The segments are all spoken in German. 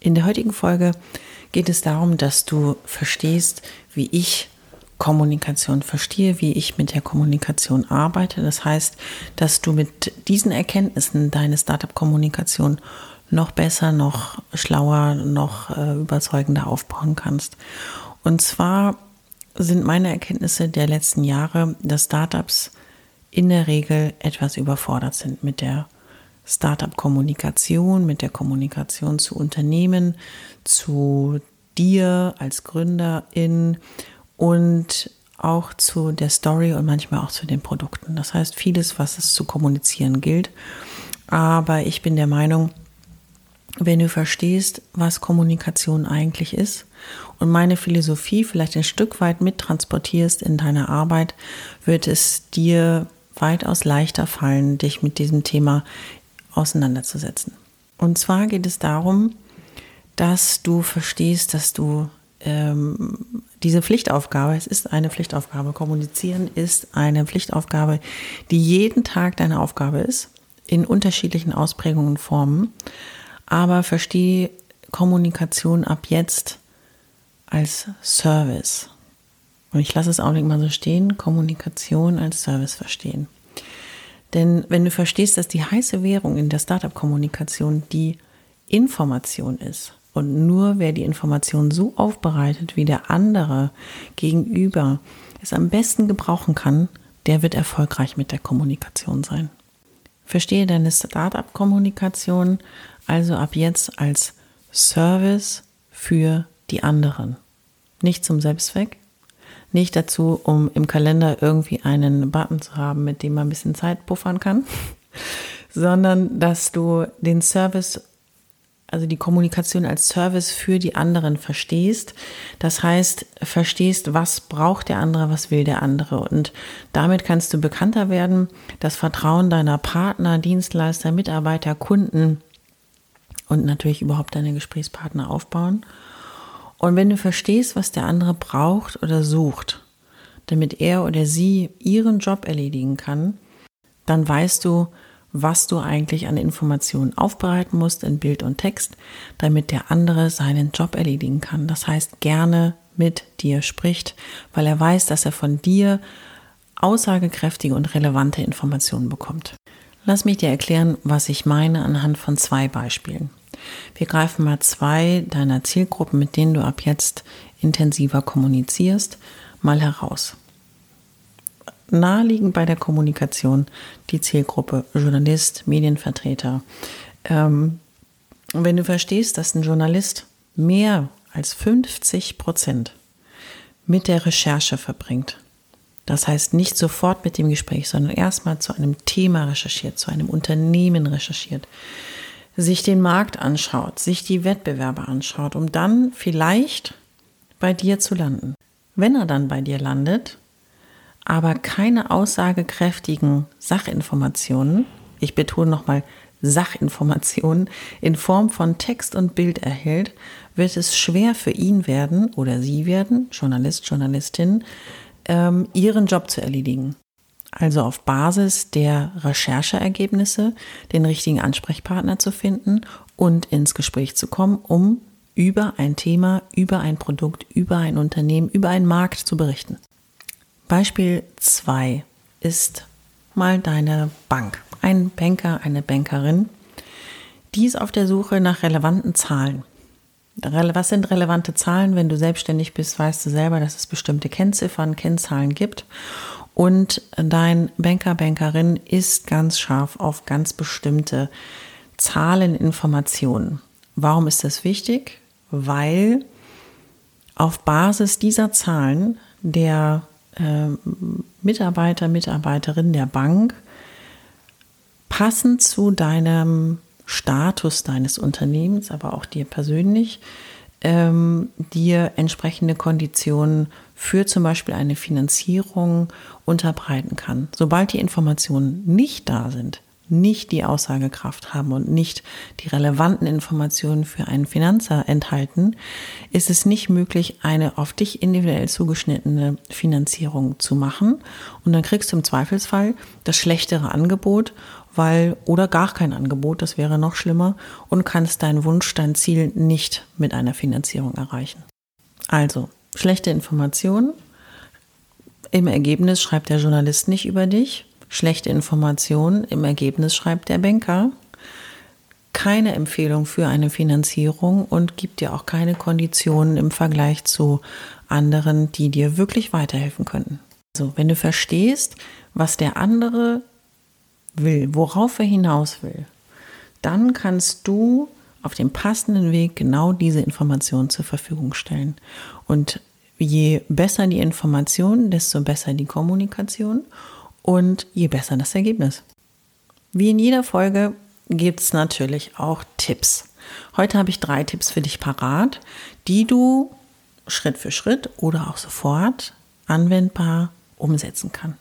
In der heutigen Folge geht es darum, dass du verstehst, wie ich Kommunikation verstehe, wie ich mit der Kommunikation arbeite. Das heißt, dass du mit diesen Erkenntnissen deine Startup-Kommunikation noch besser, noch schlauer, noch äh, überzeugender aufbauen kannst. Und zwar sind meine Erkenntnisse der letzten Jahre, dass Startups in der Regel etwas überfordert sind mit der Startup-Kommunikation, mit der Kommunikation zu Unternehmen, zu dir als Gründerin und auch zu der Story und manchmal auch zu den Produkten. Das heißt, vieles, was es zu kommunizieren gilt. Aber ich bin der Meinung, wenn du verstehst, was Kommunikation eigentlich ist und meine Philosophie vielleicht ein Stück weit mittransportierst in deine Arbeit, wird es dir weitaus leichter fallen, dich mit diesem Thema auseinanderzusetzen. Und zwar geht es darum, dass du verstehst, dass du ähm, diese Pflichtaufgabe, es ist eine Pflichtaufgabe, kommunizieren ist eine Pflichtaufgabe, die jeden Tag deine Aufgabe ist, in unterschiedlichen Ausprägungen und Formen. Aber verstehe Kommunikation ab jetzt als Service. Und ich lasse es auch nicht mal so stehen, Kommunikation als Service verstehen. Denn wenn du verstehst, dass die heiße Währung in der Startup-Kommunikation die Information ist, und nur wer die Information so aufbereitet, wie der andere gegenüber es am besten gebrauchen kann, der wird erfolgreich mit der Kommunikation sein. Verstehe deine Startup-Kommunikation also ab jetzt als Service für die anderen. Nicht zum Selbstzweck, nicht dazu, um im Kalender irgendwie einen Button zu haben, mit dem man ein bisschen Zeit puffern kann, sondern dass du den Service also die Kommunikation als Service für die anderen verstehst. Das heißt, verstehst, was braucht der andere, was will der andere. Und damit kannst du bekannter werden, das Vertrauen deiner Partner, Dienstleister, Mitarbeiter, Kunden und natürlich überhaupt deine Gesprächspartner aufbauen. Und wenn du verstehst, was der andere braucht oder sucht, damit er oder sie ihren Job erledigen kann, dann weißt du, was du eigentlich an Informationen aufbereiten musst in Bild und Text, damit der andere seinen Job erledigen kann. Das heißt, gerne mit dir spricht, weil er weiß, dass er von dir aussagekräftige und relevante Informationen bekommt. Lass mich dir erklären, was ich meine anhand von zwei Beispielen. Wir greifen mal zwei deiner Zielgruppen, mit denen du ab jetzt intensiver kommunizierst, mal heraus naheliegend bei der Kommunikation die Zielgruppe Journalist, Medienvertreter. Ähm, wenn du verstehst, dass ein Journalist mehr als 50 Prozent mit der Recherche verbringt, das heißt nicht sofort mit dem Gespräch, sondern erstmal zu einem Thema recherchiert, zu einem Unternehmen recherchiert, sich den Markt anschaut, sich die Wettbewerber anschaut, um dann vielleicht bei dir zu landen. Wenn er dann bei dir landet, aber keine aussagekräftigen Sachinformationen, ich betone nochmal Sachinformationen in Form von Text und Bild erhält, wird es schwer für ihn werden oder sie werden, Journalist, Journalistin, ähm, ihren Job zu erledigen. Also auf Basis der Rechercheergebnisse den richtigen Ansprechpartner zu finden und ins Gespräch zu kommen, um über ein Thema, über ein Produkt, über ein Unternehmen, über einen Markt zu berichten. Beispiel 2 ist mal deine Bank. Ein Banker, eine Bankerin, die ist auf der Suche nach relevanten Zahlen. Was sind relevante Zahlen? Wenn du selbstständig bist, weißt du selber, dass es bestimmte Kennziffern, Kennzahlen gibt. Und dein Banker, Bankerin ist ganz scharf auf ganz bestimmte Zahlen, Informationen. Warum ist das wichtig? Weil auf Basis dieser Zahlen der äh, Mitarbeiter, Mitarbeiterin der Bank passend zu deinem Status deines Unternehmens, aber auch dir persönlich, ähm, dir entsprechende Konditionen für zum Beispiel eine Finanzierung unterbreiten kann. Sobald die Informationen nicht da sind, nicht die Aussagekraft haben und nicht die relevanten Informationen für einen Finanzer enthalten, ist es nicht möglich, eine auf dich individuell zugeschnittene Finanzierung zu machen. Und dann kriegst du im Zweifelsfall das schlechtere Angebot, weil, oder gar kein Angebot, das wäre noch schlimmer, und kannst deinen Wunsch, dein Ziel nicht mit einer Finanzierung erreichen. Also, schlechte Informationen. Im Ergebnis schreibt der Journalist nicht über dich, schlechte Informationen. Im Ergebnis schreibt der Banker keine Empfehlung für eine Finanzierung und gibt dir auch keine Konditionen im Vergleich zu anderen, die dir wirklich weiterhelfen könnten. Also, wenn du verstehst, was der andere will, worauf er hinaus will, dann kannst du auf dem passenden Weg genau diese Informationen zur Verfügung stellen. Und je besser die Information, desto besser die Kommunikation und je besser das Ergebnis. Wie in jeder Folge gibt es natürlich auch Tipps. Heute habe ich drei Tipps für dich parat, die du Schritt für Schritt oder auch sofort anwendbar umsetzen kann.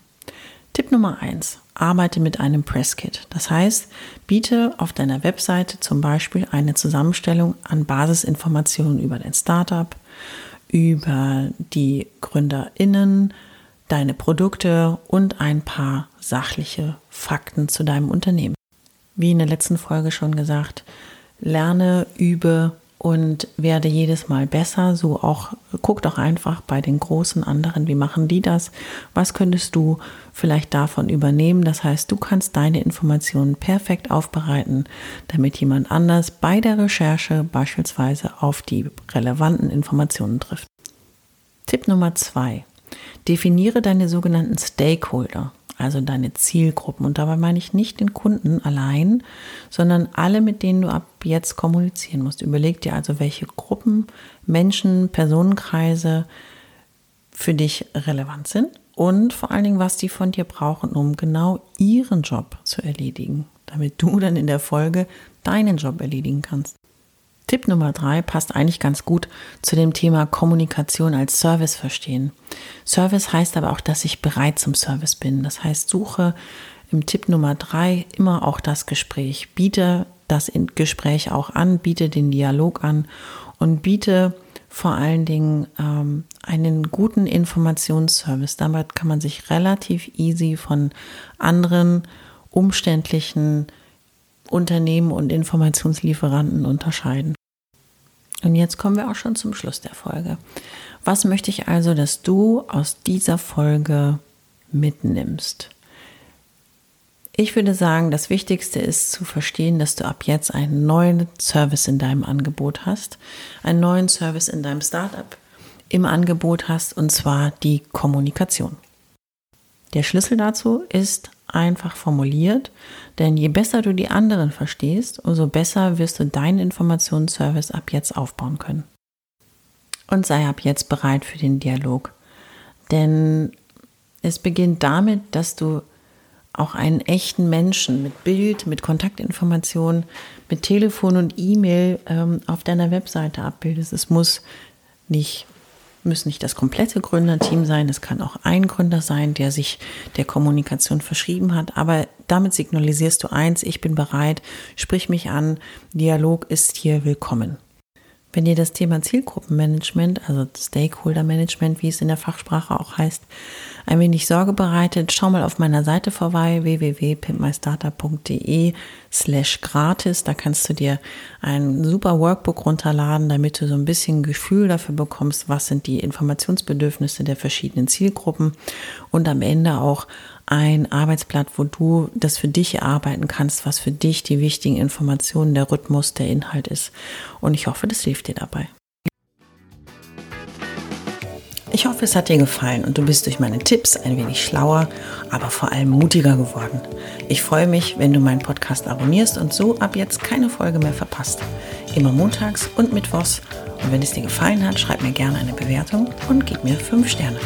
Tipp Nummer eins: Arbeite mit einem Presskit. Das heißt, biete auf deiner Webseite zum Beispiel eine Zusammenstellung an Basisinformationen über dein Startup, über die GründerInnen, deine Produkte und ein paar sachliche Fakten zu deinem Unternehmen. Wie in der letzten Folge schon gesagt, lerne, übe und werde jedes Mal besser. So auch, guck doch einfach bei den großen anderen, wie machen die das? Was könntest du vielleicht davon übernehmen? Das heißt, du kannst deine Informationen perfekt aufbereiten, damit jemand anders bei der Recherche beispielsweise auf die relevanten Informationen trifft. Tipp Nummer zwei. Definiere deine sogenannten Stakeholder, also deine Zielgruppen. Und dabei meine ich nicht den Kunden allein, sondern alle, mit denen du ab jetzt kommunizieren musst. Überleg dir also, welche Gruppen, Menschen, Personenkreise für dich relevant sind und vor allen Dingen, was die von dir brauchen, um genau ihren Job zu erledigen, damit du dann in der Folge deinen Job erledigen kannst. Tipp Nummer drei passt eigentlich ganz gut zu dem Thema Kommunikation als Service verstehen. Service heißt aber auch, dass ich bereit zum Service bin. Das heißt, suche im Tipp Nummer drei immer auch das Gespräch. Biete das Gespräch auch an, biete den Dialog an und biete vor allen Dingen ähm, einen guten Informationsservice. Damit kann man sich relativ easy von anderen umständlichen Unternehmen und Informationslieferanten unterscheiden. Und jetzt kommen wir auch schon zum Schluss der Folge. Was möchte ich also, dass du aus dieser Folge mitnimmst? Ich würde sagen, das Wichtigste ist zu verstehen, dass du ab jetzt einen neuen Service in deinem Angebot hast, einen neuen Service in deinem Startup im Angebot hast, und zwar die Kommunikation. Der Schlüssel dazu ist einfach formuliert, denn je besser du die anderen verstehst, umso besser wirst du deinen Informationsservice ab jetzt aufbauen können. Und sei ab jetzt bereit für den Dialog. Denn es beginnt damit, dass du auch einen echten Menschen mit Bild, mit Kontaktinformationen, mit Telefon und E-Mail ähm, auf deiner Webseite abbildest. Es muss nicht muss nicht das komplette Gründerteam sein, es kann auch ein Gründer sein, der sich der Kommunikation verschrieben hat, aber damit signalisierst du eins, ich bin bereit, sprich mich an, Dialog ist hier willkommen. Wenn dir das Thema Zielgruppenmanagement, also Stakeholder Management, wie es in der Fachsprache auch heißt, ein wenig Sorge bereitet, schau mal auf meiner Seite vorbei, www.pimpmystartup.de slash gratis. Da kannst du dir ein super Workbook runterladen, damit du so ein bisschen Gefühl dafür bekommst, was sind die Informationsbedürfnisse der verschiedenen Zielgruppen und am Ende auch ein Arbeitsblatt, wo du das für dich erarbeiten kannst, was für dich die wichtigen Informationen, der Rhythmus, der Inhalt ist. Und ich hoffe, das hilft dir dabei. Ich hoffe, es hat dir gefallen und du bist durch meine Tipps ein wenig schlauer, aber vor allem mutiger geworden. Ich freue mich, wenn du meinen Podcast abonnierst und so ab jetzt keine Folge mehr verpasst. Immer montags und mittwochs. Und wenn es dir gefallen hat, schreib mir gerne eine Bewertung und gib mir 5 Sterne.